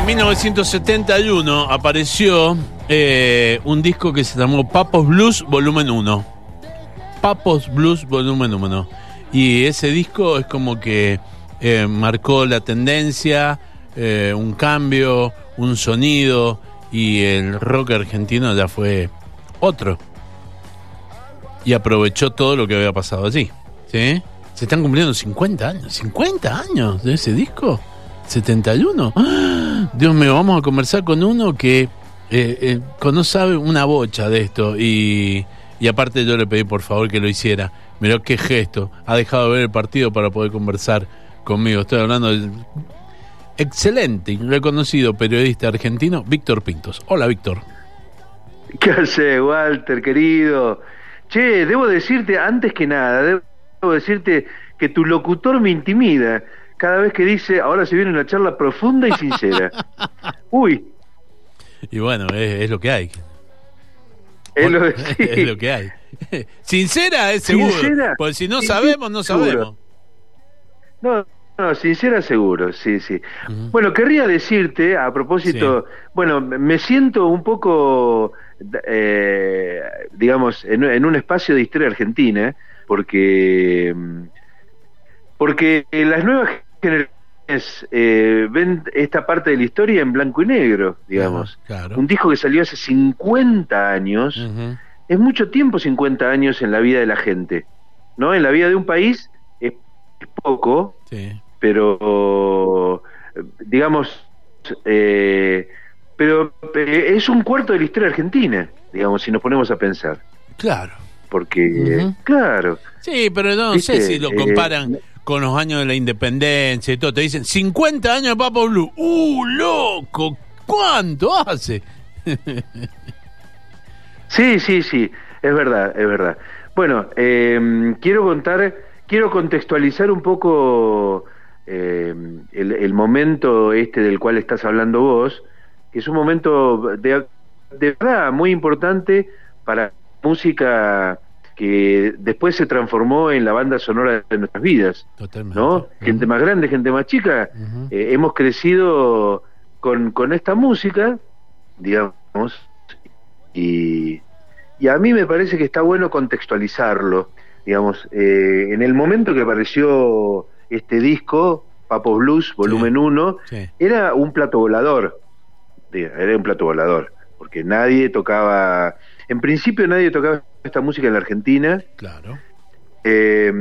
En 1971 apareció eh, un disco que se llamó Papos Blues Volumen 1. Papos Blues Volumen 1. Y ese disco es como que eh, marcó la tendencia, eh, un cambio, un sonido, y el rock argentino ya fue otro. Y aprovechó todo lo que había pasado allí. Se están cumpliendo 50 años. ¿50 años de ese disco? ¿71? ¡Ah! Dios mío, vamos a conversar con uno que eh, eh, no sabe una bocha de esto. Y, y aparte yo le pedí por favor que lo hiciera. Mirá qué gesto. Ha dejado de ver el partido para poder conversar conmigo. Estoy hablando del excelente y reconocido periodista argentino Víctor Pintos. Hola, Víctor. ¿Qué hace, Walter, querido? Che, debo decirte, antes que nada, debo decirte que tu locutor me intimida cada vez que dice, ahora se viene una charla profunda y sincera. Uy. Y bueno, es, lo que hay. Es lo, es lo, que hay. Sincera es seguro. porque si no sabemos, no sabemos. No, no, sincera seguro, sí, sí. Bueno, querría decirte, a propósito, bueno, me siento un poco, eh, digamos, en, un espacio de historia argentina, porque, porque las nuevas generaciones eh, ven esta parte de la historia en blanco y negro, digamos. Un disco que salió hace 50 años, es mucho tiempo 50 años en la vida de la gente, ¿no? En la vida de un país es, poco. Sí pero digamos, eh, pero eh, es un cuarto de la historia argentina, digamos, si nos ponemos a pensar. Claro. Porque, claro. Sí, pero no sé si lo comparan eh, con los años de la independencia y todo. Te dicen 50 años de Papa Blue. ¡Uh, loco! ¿Cuánto hace? sí, sí, sí, es verdad, es verdad. Bueno, quiero contar, quiero contextualizar un poco eh, el, momento este del cual estás hablando vos, que es un momento de, verdad muy importante para música que después se transformó en la banda sonora de nuestras vidas, ¿no? Gente más grande, gente más chica, eh, hemos crecido con, con esta música, digamos, y, y a mí me parece que está bueno contextualizarlo, digamos, eh, en el momento que apareció este disco, Papo Blues, volumen 1, era un plato volador. Era un plato volador. Porque nadie tocaba. En principio, nadie tocaba esta música en la Argentina. Claro. Eh,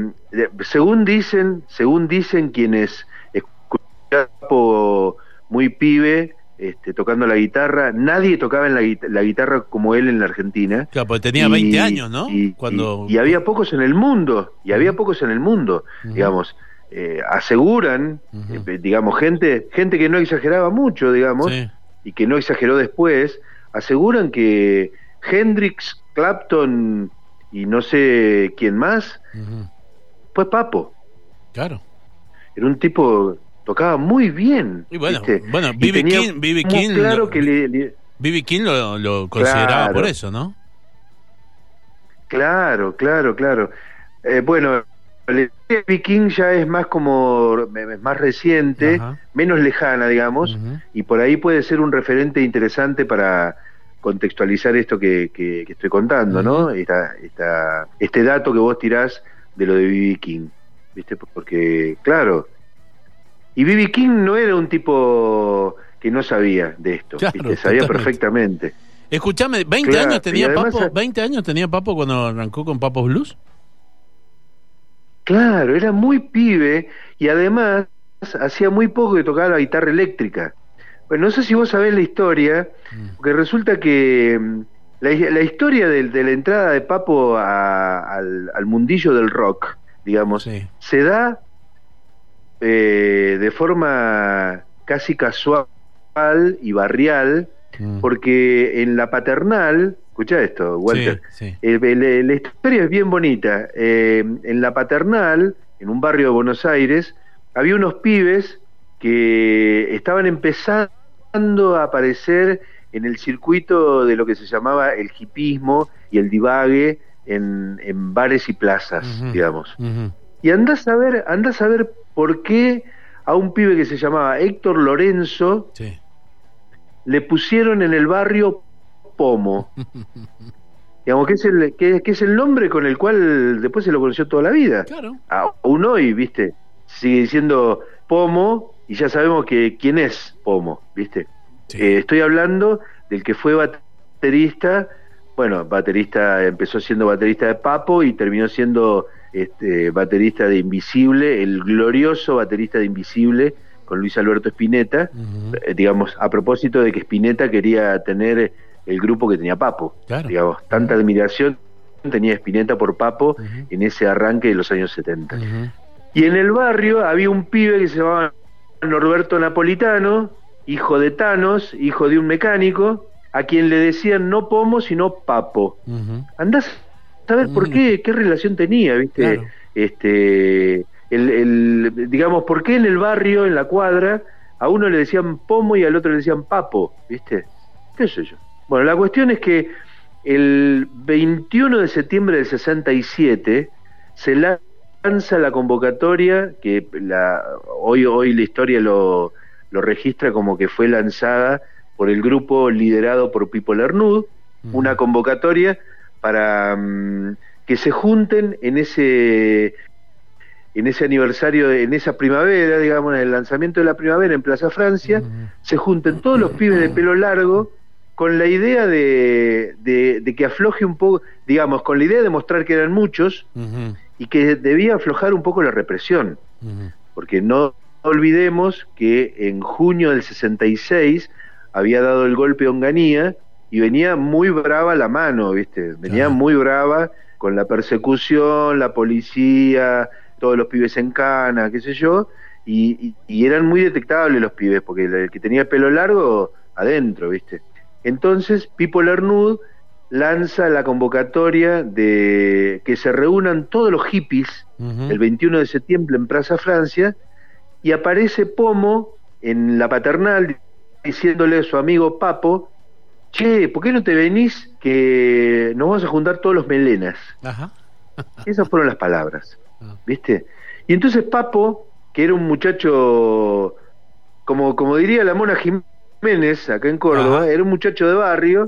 según dicen, según dicen quienes escuchaban Papo muy pibe, este, tocando la guitarra. Nadie tocaba en la, guitarra como él en la Argentina. Claro, porque tenía 20 años, ¿no? Y, Cuando... y, había pocos en el mundo, y había pocos en el mundo, digamos. Eh, aseguran, eh, digamos, gente, gente que no exageraba mucho, digamos, y que no exageró después, aseguran que Hendrix, Clapton y no sé quién más, fue Papo. Claro. Era un tipo, tocaba muy bien. Y bueno, bueno B.B. King, King, claro lo, que le, King lo, consideraba por eso, ¿no? Claro, claro, claro. Eh, bueno, el King ya es más como más reciente, menos lejana, digamos, y por ahí puede ser un referente interesante para contextualizar esto que, estoy contando, ¿no? Esta, este dato que vos tirás de lo de B.B. King, ¿viste? Porque, claro, y B.B. King no era un tipo que no sabía de esto, sabía perfectamente. Escuchame, ¿20 años tenía Papo? ¿20 años tenía Papo cuando arrancó con Papos Blues? Claro, era muy pibe y además hacía muy poco que tocaba la guitarra eléctrica. Bueno, no sé si vos sabés la historia, mm. porque resulta que mm, la, historia de, la entrada de Papo al, mundillo del rock, digamos, se da eh, de forma casi casual y barrial, mm. porque en la paternal, Escucha esto, Walter. la historia es bien bonita. Eh, en la paternal, en un barrio de Buenos Aires, había unos pibes que estaban empezando a aparecer en el circuito de lo que se llamaba el hipismo y el divague en, bares y plazas, digamos. Y andás a ver, andás a ver por qué a un pibe que se llamaba Héctor Lorenzo le pusieron en el barrio Pomo. Digamos que es, el, que, es el nombre con el cual después se lo conoció toda la vida. Claro. Aún hoy, ¿viste? Sigue diciendo Pomo y ya sabemos que quién es Pomo, ¿viste? Eh, estoy hablando del que fue baterista, bueno, baterista, empezó siendo baterista de Papo y terminó siendo este, baterista de Invisible, el glorioso baterista de Invisible con Luis Alberto Spinetta, eh, digamos, a propósito de que Spinetta quería tener el grupo que tenía Papo, digamos, tanta admiración tenía Spinetta por Papo en ese arranque de los años 70. Y en el barrio había un pibe que se llamaba Norberto Napolitano, hijo de Thanos, hijo de un mecánico, a quien le decían no Pomo, sino Papo. Andás a saber por qué, qué relación tenía, ¿viste? Este, el, digamos, por qué en el barrio, en la cuadra, a uno le decían Pomo y al otro le decían Papo, ¿viste? ¿Qué sé yo? Bueno, la cuestión es que el 21 de septiembre del 67 se lanza la convocatoria, que la, hoy, hoy la historia lo, lo registra como que fue lanzada por el grupo liderado por Pipo Lernud, una convocatoria para mm, que se junten en ese en ese aniversario, en esa primavera, digamos, en el lanzamiento de la primavera en Plaza Francia, se junten todos los pibes de pelo largo con la idea de, de, que afloje un poco, digamos, con la idea de mostrar que eran muchos y que debía aflojar un poco la represión, porque no olvidemos que en junio del 66 había dado el golpe a Onganía y venía muy brava la mano, ¿viste? Venía muy brava con la persecución, la policía, todos los pibes en cana, qué sé yo, y, eran muy detectables los pibes, porque el que tenía pelo largo, adentro, ¿viste? Entonces, Pipo Lernud lanza la convocatoria de que se reúnan todos los hippies el 21 de septiembre en Plaza Francia y aparece Pomo en la paternal diciéndole a su amigo Papo, che, ¿por qué no te venís que nos vamos a juntar todos los melenas? Esas fueron las palabras, ah. ¿viste? Y entonces Papo, que era un muchacho, como, como diría la mona Jiménez, acá en Córdoba, era un muchacho de barrio,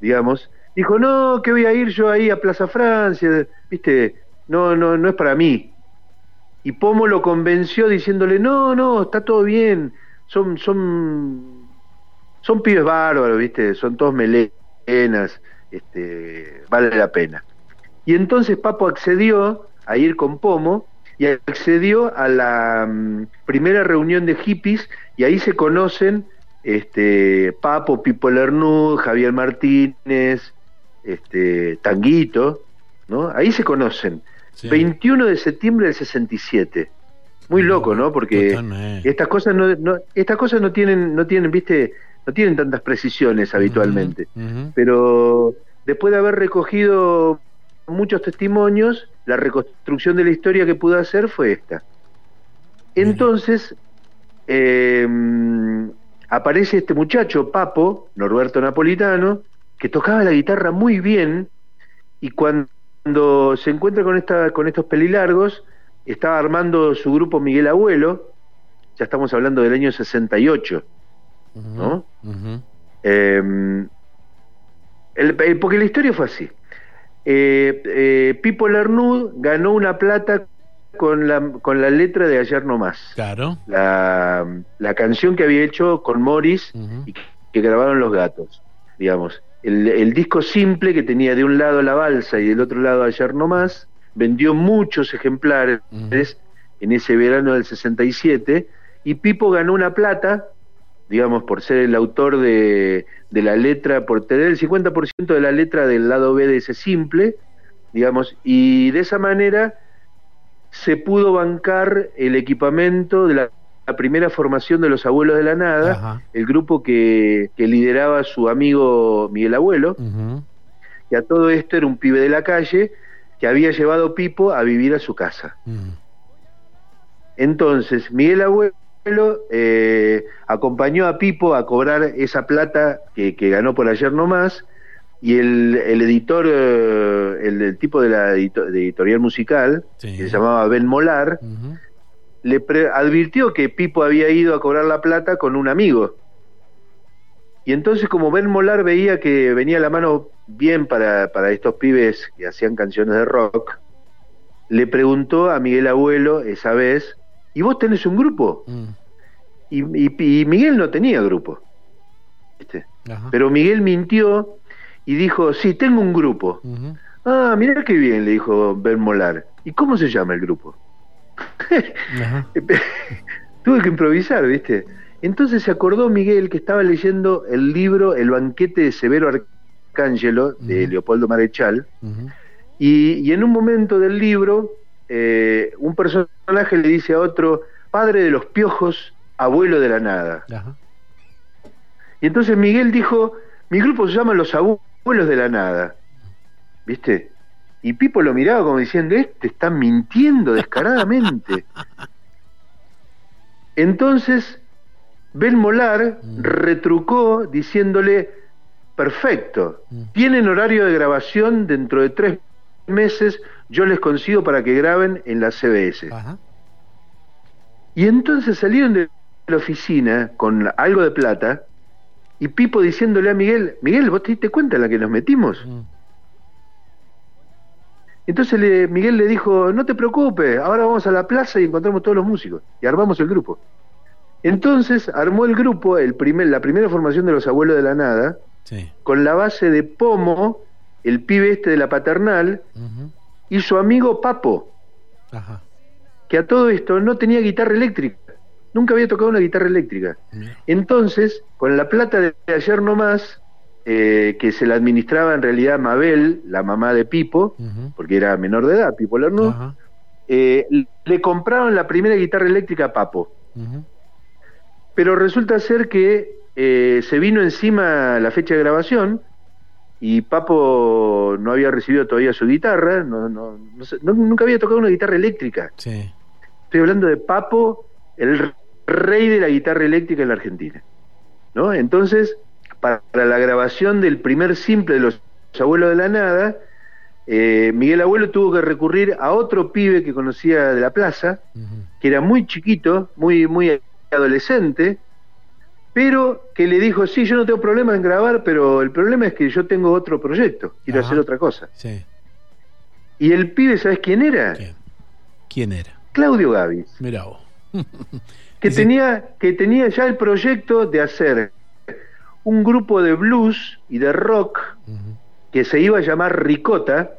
digamos, dijo, no, que voy a ir yo ahí a Plaza Francia, ¿viste? No, no, no es para mí. Y Pomo lo convenció diciéndole, no, no, está todo bien, son, son, son pibes bárbaros, ¿viste? Son todos melenas, este, vale la pena. Y entonces Papo accedió a ir con Pomo y accedió a la mm, primera reunión de hippies y ahí se conocen este, Papo, Pipo Lernud, Javier Martínez, este, Tanguito, ¿no? Ahí se conocen. 21 de septiembre del 67. Muy loco, ¿no? Porque estas cosas no, estas cosas no tienen no tienen, ¿viste? No tienen tantas precisiones habitualmente. Pero después de haber recogido muchos testimonios, la reconstrucción de la historia que pudo hacer fue esta. Entonces, em, aparece este muchacho, Papo, Norberto Napolitano, que tocaba la guitarra muy bien y cuando se encuentra con, esta, con estos pelilargos, estaba armando su grupo Miguel Abuelo, ya estamos hablando del año 68, ¿no? Em, porque la historia fue así. Eh, eh, Pipo Lernud ganó una plata con la, con la letra de Ayer No Más. Claro. La, la canción que había hecho con Morris y que grabaron los gatos, digamos. El, disco simple que tenía de un lado la balsa y del otro lado ayer no más, vendió muchos ejemplares en ese verano del 67 y Pipo ganó una plata, digamos, por ser el autor de, de la letra, por tener el 50% de la letra del lado B de ese simple, digamos, y de esa manera se pudo bancar el equipamiento de la la primera formación de los Abuelos de la Nada, el grupo que, lideraba su amigo Miguel Abuelo, y a todo esto era un pibe de la calle que había llevado Pipo a vivir a su casa. Entonces, Miguel Abuelo eh, acompañó a Pipo a cobrar esa plata que, ganó por ayer nomás, y el, editor, eh, el, tipo de la editorial musical, que se llamaba Ben Molar, le advirtió que Pipo había ido a cobrar la plata con un amigo. Y entonces como Ben Molar veía que venía la mano bien para, para estos pibes que hacían canciones de rock, le preguntó a Miguel Abuelo esa vez, ¿y vos tenés un grupo? Mm. Y, y- y Miguel no tenía grupo. Pero Miguel mintió y dijo, sí, tengo un grupo. Ah, mirá qué bien, le dijo Ben Molar. ¿Y cómo se llama el grupo? Tuve que improvisar, ¿viste? Entonces se acordó Miguel que estaba leyendo el libro El banquete de Severo Arcángelo de. Leopoldo Marechal y, y en un momento del libro eh, un personaje le dice a otro, padre de los piojos, abuelo de la nada. Y entonces Miguel dijo, mi grupo se llama Los Abuelos de la Nada. ¿Viste? Y Pipo lo miraba como diciendo, este está mintiendo descaradamente. Entonces, Ben Molar Mm. retrucó diciéndole, perfecto, Mm. tienen horario de grabación dentro de tres meses, yo les consigo para que graben en la CBS. Ajá. Y entonces salieron de la oficina con algo de plata y Pipo diciéndole a Miguel, Miguel, ¿vos te diste cuenta en la que nos metimos? Mm. Entonces le- Miguel le dijo, no te preocupes, ahora vamos a la plaza y encontramos todos los músicos y armamos el grupo. Entonces armó el grupo, el primer, la primera formación de los abuelos de la nada, Sí. con la base de Pomo, el pibe este de la paternal, y su amigo Papo, Ajá. que a todo esto no tenía guitarra eléctrica, nunca había tocado una guitarra eléctrica. Entonces, con la plata de ayer nomás, eh, que se la administraba en realidad Mabel, la mamá de Pipo, porque era menor de edad, Pipo Lernoux, Ajá. eh, le compraron la primera guitarra eléctrica a Papo. Pero resulta ser que eh, se vino encima la fecha de grabación y Papo no había recibido todavía su guitarra, no, no, nunca había tocado una guitarra eléctrica. Sí. Estoy hablando de Papo, el rey de la guitarra eléctrica en la Argentina. ¿no? Entonces, para la grabación del primer simple de los abuelos de la nada, eh, Miguel Abuelo tuvo que recurrir a otro pibe que conocía de la plaza, que era muy chiquito, muy, muy adolescente, pero que le dijo, sí, yo no tengo problema en grabar, pero el problema es que yo tengo otro proyecto, quiero Ajá. hacer otra cosa. Sí. Y el pibe, ¿sabes quién era? ¿Quién? ¿Quién era? Claudio Gavis. Vos. que tenía que tenía ya el proyecto de hacer un grupo de blues y de rock que se iba a llamar Ricota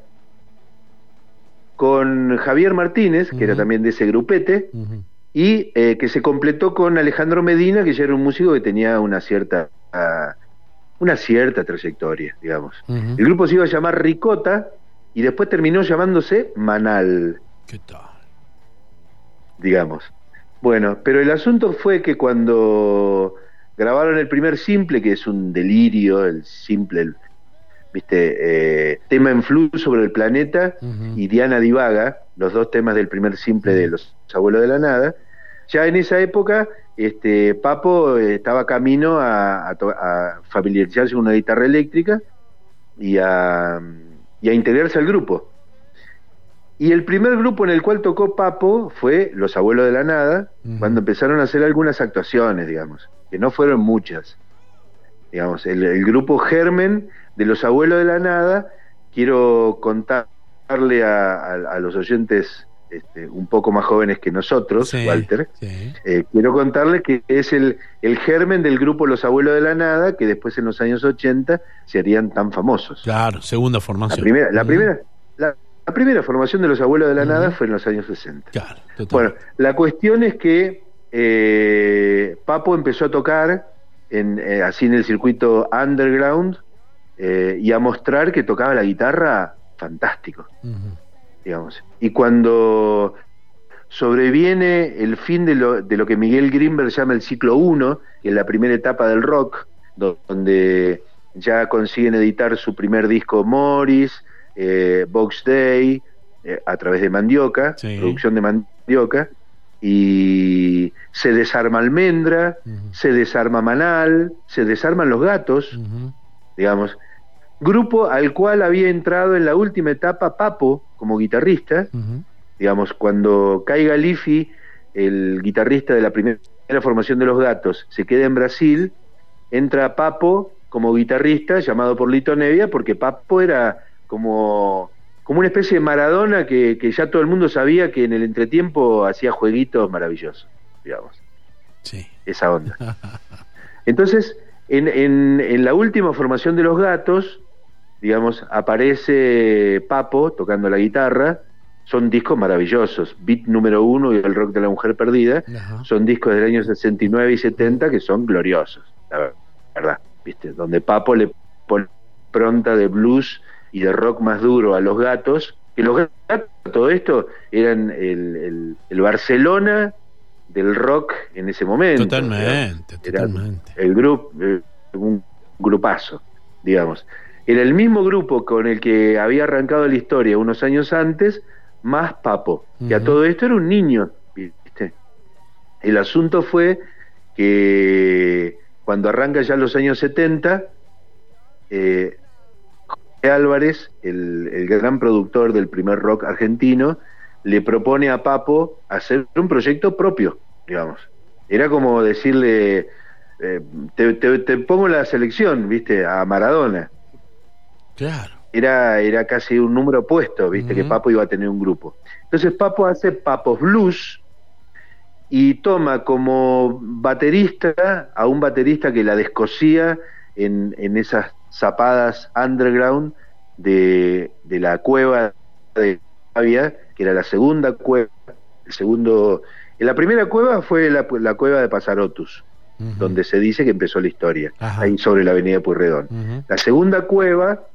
con Javier Martínez, que era también de ese grupete, y eh, que se completó con Alejandro Medina, que ya era un músico que tenía una cierta una cierta trayectoria, digamos. El grupo se iba a llamar Ricota y después terminó llamándose Manal. ¿Qué tal? digamos. Bueno, pero el asunto fue que cuando grabaron el primer simple, que es un delirio, el simple, el, viste, eh, tema en flu sobre el planeta y Diana Divaga, los dos temas del primer simple de los abuelos de la nada, ya en esa época este Papo estaba camino a, a familiarizarse con una guitarra eléctrica y a, y a integrarse al grupo. Y el primer grupo en el cual tocó Papo fue Los Abuelos de la Nada, cuando empezaron a hacer algunas actuaciones, digamos, que no fueron muchas. Digamos, el, el grupo Germen de Los Abuelos de la Nada, quiero contarle a, a- a los oyentes este, un poco más jóvenes que nosotros, Sí, Walter, Sí. eh, quiero contarles que es el, el germen del grupo Los Abuelos de la Nada, que después en los años 80 se harían tan famosos. Claro, segunda La formación. primera, la primera, la, la primera formación de los abuelos de la nada fue en los años 60. Claro, total. Bueno, la cuestión es que eh, Papo empezó a tocar en, eh, así en el circuito underground eh, y a mostrar que tocaba la guitarra fantástico, digamos. Y cuando sobreviene el fin de lo, de lo que Miguel Grimberg llama el ciclo 1, que es la primera etapa del rock, do- donde ya consiguen editar su primer disco Morris, eh, Box Day, eh, a través de Mandioca, Sí. producción de Mandioca, y se desarma Almendra, se desarma Manal, se desarman los gatos, digamos, grupo al cual había entrado en la última etapa Papo como guitarrista, digamos, cuando Caiga Liffy, el guitarrista de la primera formación de los gatos, se queda en Brasil, entra Papo como guitarrista, llamado por Lito Nevia, porque Papo era como, como una especie de Maradona que, que ya todo el mundo sabía que en el entretiempo hacía jueguitos maravillosos, digamos. Sí. Esa onda. Entonces, en, en, en la última formación de los gatos, digamos, aparece Papo tocando la guitarra, son discos maravillosos. Beat número uno y el rock de la mujer perdida Ajá. son discos del año 69 y 70 que son gloriosos, la verdad. ¿Viste? Donde Papo le pone pronta de blues y de rock más duro a los gatos. Que los gatos, todo esto, eran el, el- el Barcelona del rock en ese momento. Totalmente, totalmente. El grupo, eh, un grupazo, digamos. Era el mismo grupo con el que había arrancado la historia unos años antes, más Papo, que a todo esto era un niño, ¿viste? El asunto fue que cuando arranca ya los años 70, eh, Álvarez, el, el gran productor del primer rock argentino, le propone a Papo hacer un proyecto propio, digamos. Era como decirle, eh, te, te- te pongo la selección, viste, a Maradona. Claro. Era, era casi un número opuesto, viste, que. Papo iba a tener un grupo. Entonces Papo hace Papos Blues y toma como baterista a un baterista que la descosía en, en esas zapadas underground de, de la cueva de Avia, que era la segunda cueva, el segundo... En la primera cueva fue la, la cueva de Pasarotus, donde se dice que empezó la historia, Ajá. ahí sobre la avenida Puyredón. Ujú. La segunda cueva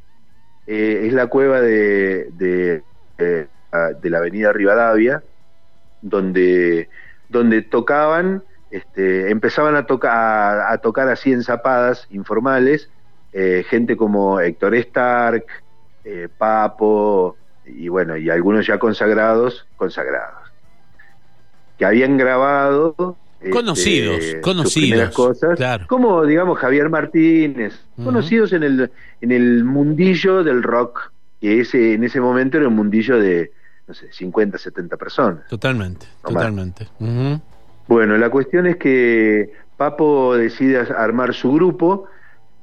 eh, es la cueva de, de, ah, de la avenida Rivadavia, donde, donde tocaban, este, empezaban a, toca, a, a tocar así en zapadas informales, eh, gente como Héctor Stark, eh, Papo, y bueno, y algunos ya consagrados, consagrados, que habían grabado este, Conocidos, conocidos, cosas, claro. como digamos Javier Martínez, conocidos en el, en el mundillo del rock, que ese, en ese momento era un mundillo de, no sé, 50, 70 personas. Totalmente, No totalmente. Bueno, la cuestión es que Papo decide armar su grupo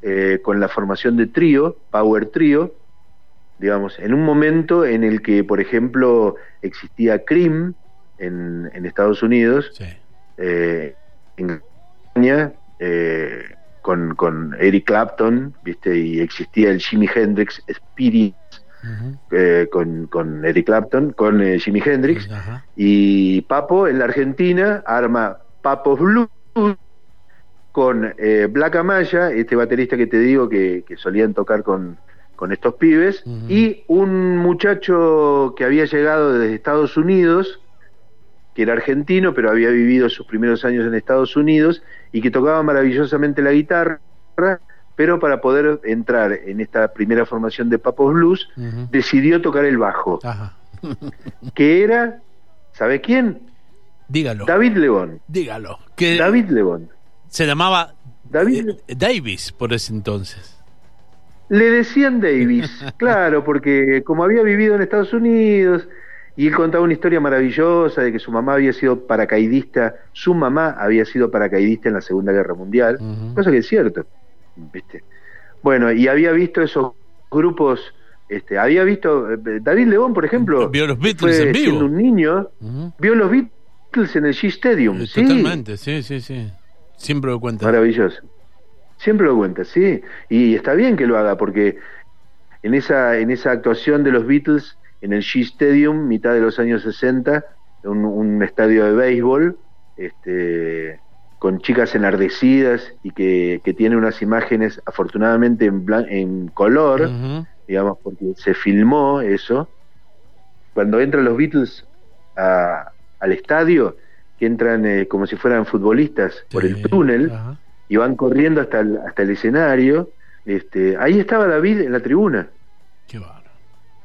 eh, con la formación de trío, Power Trio, digamos, en un momento en el que, por ejemplo, existía Cream en, en Estados Unidos, Sí. eh, en España, eh, con, con Eric Clapton, ¿viste? Y existía el Jimi Hendrix Spirit eh, con, con Eric Clapton, con Jimi Hendrix, y Papo en la Argentina arma Papos Blues con eh, Black Amaya, este baterista que te digo que, que solían tocar con, con estos pibes, y un muchacho que había llegado desde Estados Unidos, que era argentino, pero había vivido sus primeros años en Estados Unidos y que tocaba maravillosamente la guitarra, pero para poder entrar en esta primera formación de Papos Blues, decidió tocar el bajo, Ajá. que era, ¿sabe quién? Dígalo. David Lebón. Dígalo. Que David Lebón. Se llamaba David eh, Davis por ese entonces. le decían Davis, claro, porque como había vivido en Estados Unidos y él contaba una historia maravillosa de que su mamá había sido paracaidista, su mamá había sido paracaidista en la Segunda Guerra Mundial, cosa que es cierto, ¿viste? Bueno, y había visto esos grupos, este, había visto eh, David Lebón, por ejemplo, Vio los Beatles fue en vivo. siendo un niño, vio los Beatles en el Shea Stadium, Eh, sí, Totalmente, sí, sí, sí. Siempre lo cuenta. Maravilloso. Siempre lo cuenta, sí. Y está bien que lo haga porque en esa, en esa actuación de los Beatles en el Shea Stadium, mitad de los años 60, un, un estadio de béisbol, este, con chicas enardecidas y que, que tiene unas imágenes afortunadamente en, blan- en color, digamos, porque se filmó eso. Cuando entran los Beatles a- al estadio, que entran eh, como si fueran futbolistas por el túnel Ajá. y van corriendo hasta el, hasta el escenario, este, ahí estaba David en la tribuna, Qué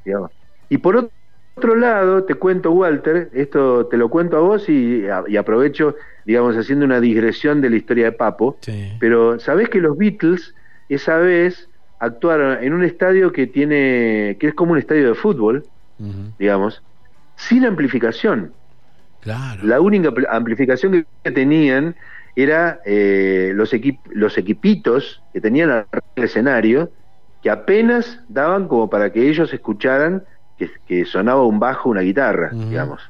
digamos. Y por ot- otro lado, te cuento, Walter, esto te lo cuento a vos y, aprovecho, digamos, haciendo una digresión de la historia de Papo, Sí. pero ¿sabés que los Beatles esa vez actuaron en un estadio que tiene, que es como un estadio de fútbol, digamos, sin amplificación? Claro. La única pl- amplificación que tenían era eh, los, los equipitos que tenían al el escenario, que apenas daban como para que ellos escucharan que, sonaba un bajo, una guitarra, digamos.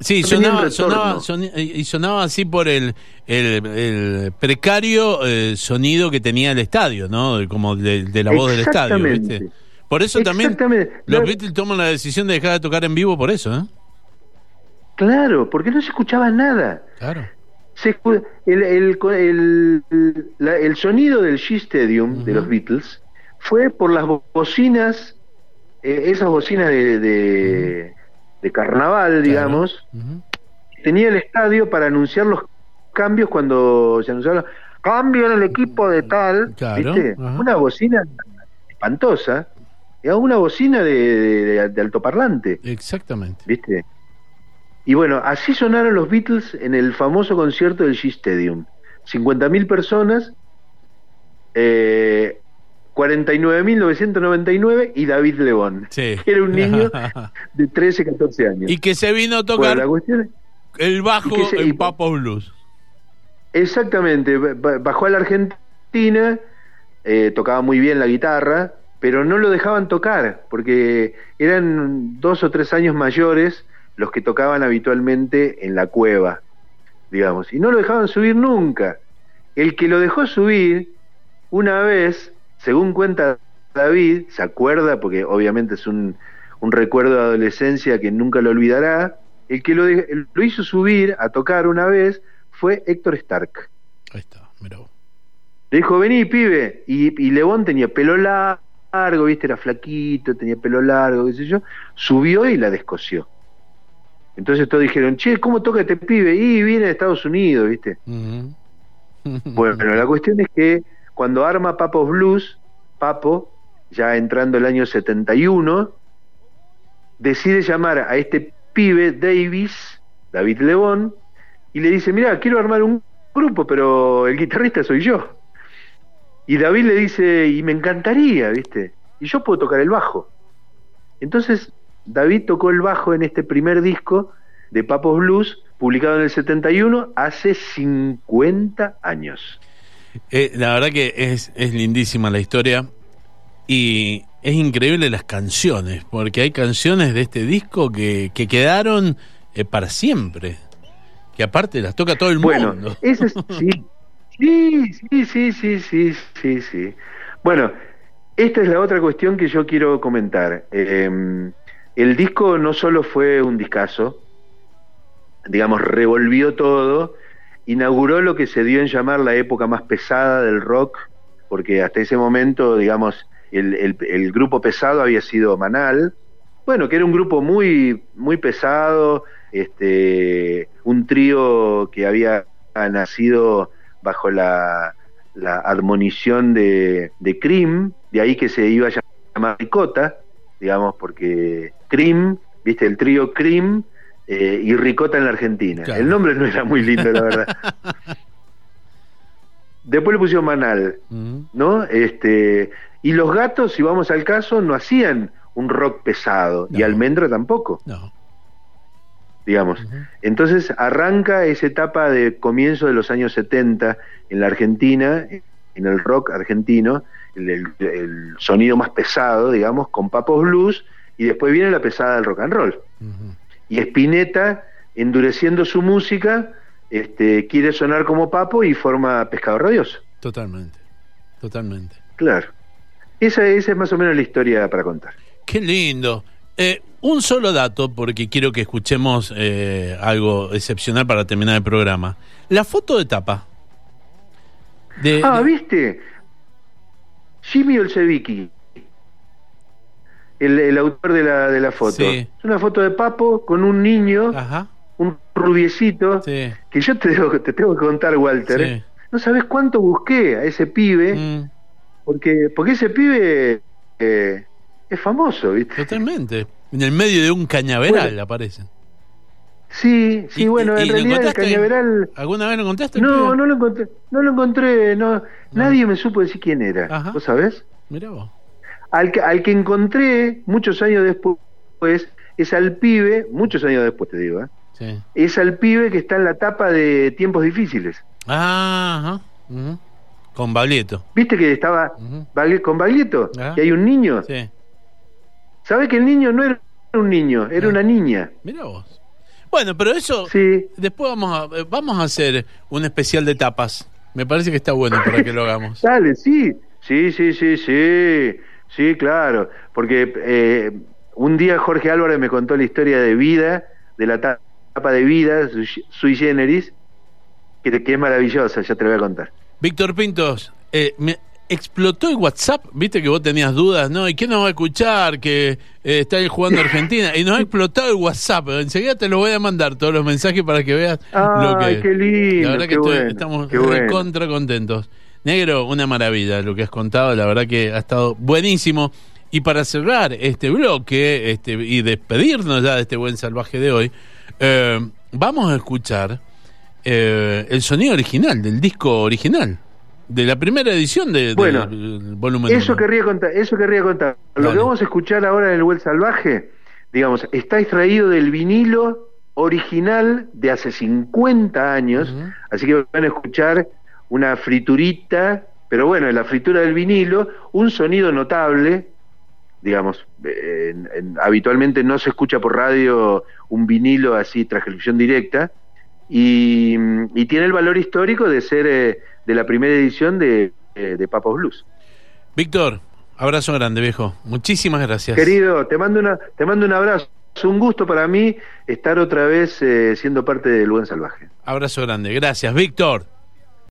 Sí, sonaba, sonaba y sonaba así por el, el, precario eh, sonido que tenía el estadio, ¿no? Como de, la voz del estadio, ¿viste? Por eso también los Beatles toman la decisión de dejar de tocar en vivo por eso, ¿eh? Claro, porque no se escuchaba nada. Claro. el, el, el, sonido del Shea Stadium de los Beatles fue por las bocinas, eh, esas bocinas de, de, carnaval, digamos. Tenía el estadio para anunciar los cambios cuando se anunciaba cambio en el equipo de tal, ¿viste? Una bocina espantosa, era una bocina de, de altoparlante. Exactamente. ¿Viste? Y bueno, así sonaron los Beatles en el famoso concierto del Shea Stadium. 50.000 personas, eh, 49.999 y David Lebón, que era un niño de 13, 14 años. Y que se vino a tocar el bajo en Papo Blues. Exactamente, bajó a la Argentina, eh, tocaba muy bien la guitarra, pero no lo dejaban tocar, porque eran dos o tres años mayores los que tocaban habitualmente en la cueva, digamos, y no lo dejaban subir nunca. El que lo dejó subir una vez, según cuenta David, se acuerda, porque obviamente es un, un recuerdo de adolescencia que nunca lo olvidará, el que lo, lo hizo subir a tocar una vez fue Héctor Stark. Ahí está, mira. Le dijo, vení, pibe. Y, y León tenía pelo largo, viste, era flaquito, tenía pelo largo, qué sé yo. Subió y la descosió. Entonces todos dijeron, che, ¿cómo toca este pibe? Y viene de Estados Unidos, ¿viste? bueno, pero la cuestión es que cuando arma Papos Blues, Papo, ya entrando el año 71, decide llamar a este pibe Davis, David Lebón, y le dice, mira, quiero armar un grupo, pero el guitarrista soy yo. Y David le dice, y me encantaría, ¿viste? Y yo puedo tocar el bajo. Entonces David tocó el bajo en este primer disco de Papos Blues, publicado en el 71, hace 50 años. Eh, la verdad que es, es lindísima la historia y es increíble las canciones, porque hay canciones de este disco que, que quedaron eh, para siempre, que aparte las toca todo el mundo. Bueno, sí. sí, sí, sí, sí, sí, sí. Bueno, esta es la otra cuestión que yo quiero comentar. Em, el disco no solo fue un discazo, digamos, revolvió todo, inauguró lo que se dio en llamar la época más pesada del rock, porque hasta ese momento, digamos, el, grupo pesado había sido Manal, bueno, que era un grupo muy, muy pesado, este, un trío que había nacido bajo la, la admonición de, de Cream, de ahí que se iba a llamar Ricota, digamos, porque Cream, viste, el trío Cream eh, y Ricota en la Argentina. El nombre no era muy lindo, la verdad. Después le pusieron Manal, ¿no? Este, y los gatos, si vamos al caso, no hacían un rock pesado, y Almendra tampoco. No. Digamos. Entonces arranca esa etapa de comienzo de los años 70 en la Argentina, en el rock argentino, el, sonido más pesado, digamos, con Papos Blues, y después viene la pesada del rock and roll. Y Spinetta, endureciendo su música, este, quiere sonar como Papo y forma Pescado Radioso. Totalmente, totalmente. Claro. Esa, esa es más o menos la historia para contar. Qué lindo. Eh, un solo dato, porque quiero que escuchemos eh, algo excepcional para terminar el programa. La foto de tapa. ah, ¿viste? Jimmy Olsevicki, el, el autor de la, de la foto. Es una foto de Papo con un niño, un rubiecito, que yo te, tengo, te tengo que contar, Walter. No sabes cuánto busqué a ese pibe, mm. porque, porque ese pibe eh, es famoso, ¿viste? Totalmente. En el medio de un cañaveral aparece. Sí, sí, bueno, en realidad el cañaveral. ¿Alguna vez lo encontraste? No, no lo encontré, no lo encontré, no, nadie me supo decir quién era. ¿Vos sabés? Mira vos. Al que, al que encontré muchos años después es al pibe, muchos años después te digo, ¿eh? Sí. es al pibe que está en la tapa de Tiempos Difíciles. Ah, ajá. Con Baglietto. ¿Viste que estaba. Bagli- con Baglietto? Ah. Que hay un niño. Sí. ¿Sabe que el niño no era un niño, era Ah. una niña? Mira vos. Bueno, pero eso Sí. después vamos a eh, vamos a hacer un especial de tapas. Me parece que está bueno para que lo hagamos. Dale, sí. Sí, sí, sí, sí. Sí, claro. Porque eh, un día Jorge Álvarez me contó la historia de vida, de la tapa de vida, sui- generis, que, que es maravillosa, ya te la voy a contar. Víctor Pintos, eh, me explotó el WhatsApp, viste que vos tenías dudas, ¿no? ¿Y quién nos va a escuchar que eh, está ahí jugando Argentina? Y nos ha explotado el WhatsApp. Enseguida te lo voy a mandar todos los mensajes para que veas lo que... Ay, qué lindo, La verdad que estoy- bueno, estamos bueno. contra contentos. Negro, una maravilla lo que has contado, la verdad que ha estado buenísimo. Y para cerrar este bloque este, y despedirnos ya de este buen salvaje de hoy, eh, vamos a escuchar eh, el sonido original, del disco original, de la primera edición de, Bueno, del volumen Eso uno. querría contar, eso querría contar. Lo Dale. que vamos a escuchar ahora en el Well Salvaje, digamos, está extraído del vinilo original de hace 50 años, así que van a escuchar una friturita, pero bueno, en la fritura del vinilo, un sonido notable, digamos, eh, en- en- habitualmente no se escucha por radio un vinilo así, transcripción directa, y, y tiene el valor histórico de ser eh, de la primera edición de, eh, de Papos Blues. Víctor, abrazo grande, viejo. Muchísimas gracias. Querido, te mando una, te mando un abrazo. Es un gusto para mí estar otra vez eh, siendo parte del Buen Salvaje. Abrazo grande. Gracias, Víctor.